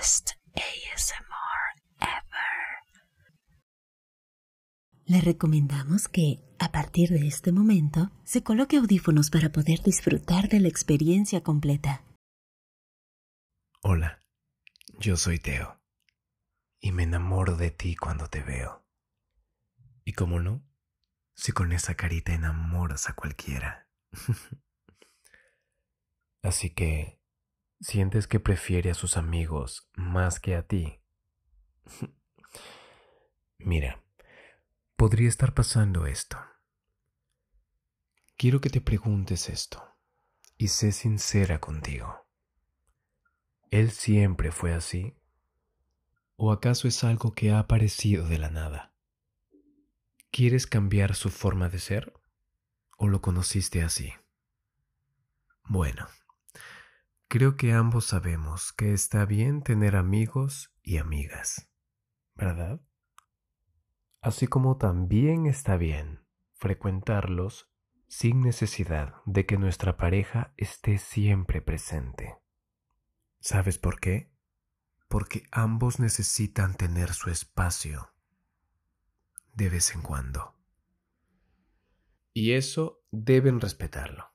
best ASMR ever. Le recomendamos que, a partir de este momento, se coloque audífonos para poder disfrutar de la experiencia completa. Hola, yo soy Teo y me enamoro de ti cuando te veo. Y como no, si con esa carita enamoras a cualquiera. Así que, ¿sientes que prefiere a sus amigos más que a ti? Mira, podría estar pasando esto. Quiero que te preguntes esto y sé sincera contigo. ¿Él siempre fue así? ¿O acaso es algo que ha aparecido de la nada? ¿Quieres cambiar su forma de ser? ¿O lo conociste así? Bueno, creo que ambos sabemos que está bien tener amigos y amigas, ¿verdad? Así como también está bien frecuentarlos sin necesidad de que nuestra pareja esté siempre presente. ¿Sabes por qué? Porque ambos necesitan tener su espacio de vez en cuando. Y eso deben respetarlo.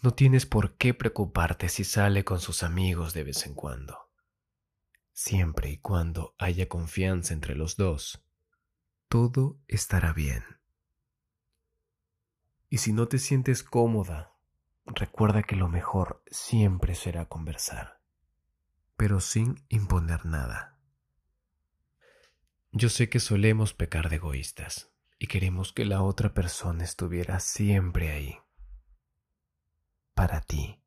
No tienes por qué preocuparte si sale con sus amigos de vez en cuando. Siempre y cuando haya confianza entre los dos, todo estará bien. Y si no te sientes cómoda, recuerda que lo mejor siempre será conversar, pero sin imponer nada. Yo sé que solemos pecar de egoístas y queremos que la otra persona estuviera siempre ahí, para ti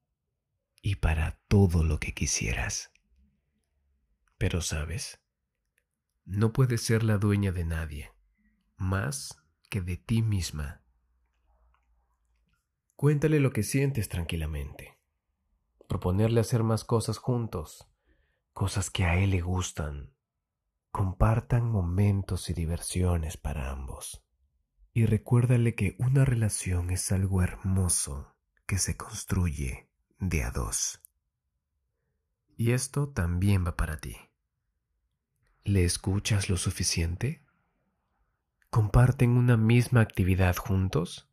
y para todo lo que quisieras. Pero sabes, no puedes ser la dueña de nadie, más que de ti misma. Cuéntale lo que sientes tranquilamente. Proponerle hacer más cosas juntos, cosas que a él le gustan, compartan momentos y diversiones para ambos. Y recuérdale que una relación es algo hermoso que se construye de a dos. Y esto también va para ti. ¿Le escuchas lo suficiente? ¿Comparten una misma actividad juntos?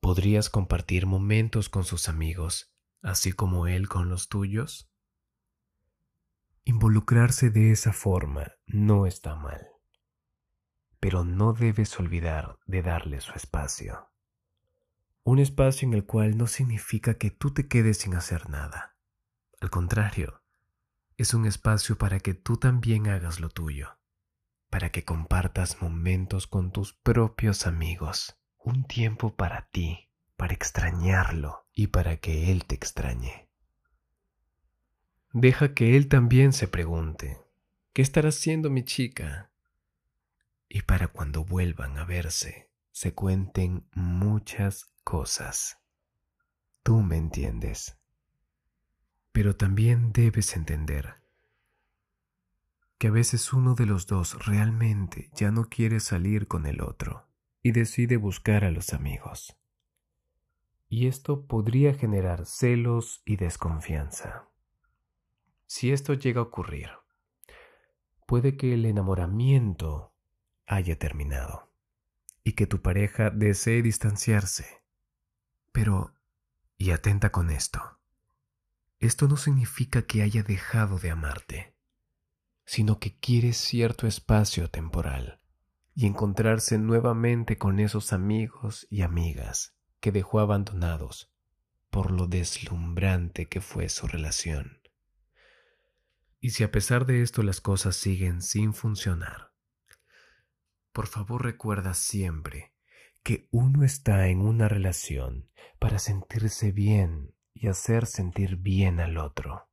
¿Podrías compartir momentos con sus amigos, así como él con los tuyos? Involucrarse de esa forma no está mal, pero no debes olvidar de darle su espacio. Un espacio en el cual no significa que tú te quedes sin hacer nada. Al contrario, es un espacio para que tú también hagas lo tuyo, para que compartas momentos con tus propios amigos, un tiempo para ti, para extrañarlo y para que él te extrañe. Deja que él también se pregunte, ¿qué estará haciendo mi chica? Y para cuando vuelvan a verse, se cuenten muchas cosas. Tú me entiendes. Pero también debes entender que a veces uno de los dos realmente ya no quiere salir con el otro y decide buscar a los amigos. Y esto podría generar celos y desconfianza. Si esto llega a ocurrir, puede que el enamoramiento haya terminado y que tu pareja desee distanciarse. Pero, y atenta con esto, esto no significa que haya dejado de amarte, sino que quiere cierto espacio temporal y encontrarse nuevamente con esos amigos y amigas que dejó abandonados por lo deslumbrante que fue su relación. Y si a pesar de esto las cosas siguen sin funcionar, por favor recuerda siempre que uno está en una relación para sentirse bien y hacer sentir bien al otro.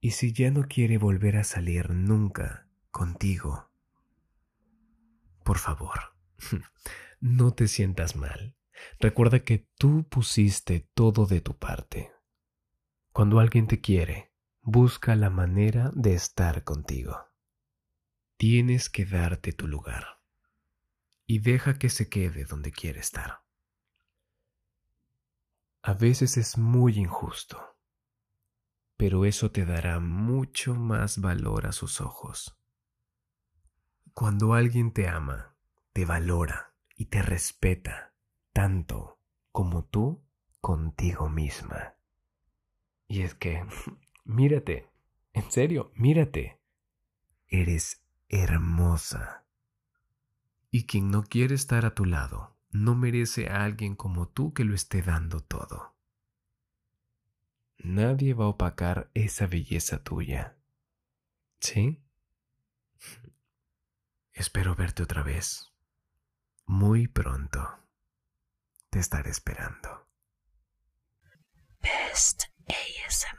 Y si ya no quiere volver a salir nunca contigo, por favor, no te sientas mal. Recuerda que tú pusiste todo de tu parte. Cuando alguien te quiere, busca la manera de estar contigo. Tienes que darte tu lugar y deja que se quede donde quiere estar. A veces es muy injusto, pero eso te dará mucho más valor a sus ojos. Cuando alguien te ama, te valora y te respeta tanto como tú contigo misma. Y es que, mírate, en serio, mírate. Eres hermosa. Y quien no quiere estar a tu lado no merece a alguien como tú que lo esté dando todo. Nadie va a opacar esa belleza tuya. ¿Sí? Espero verte otra vez. Muy pronto. Te estaré esperando. Best ASMR.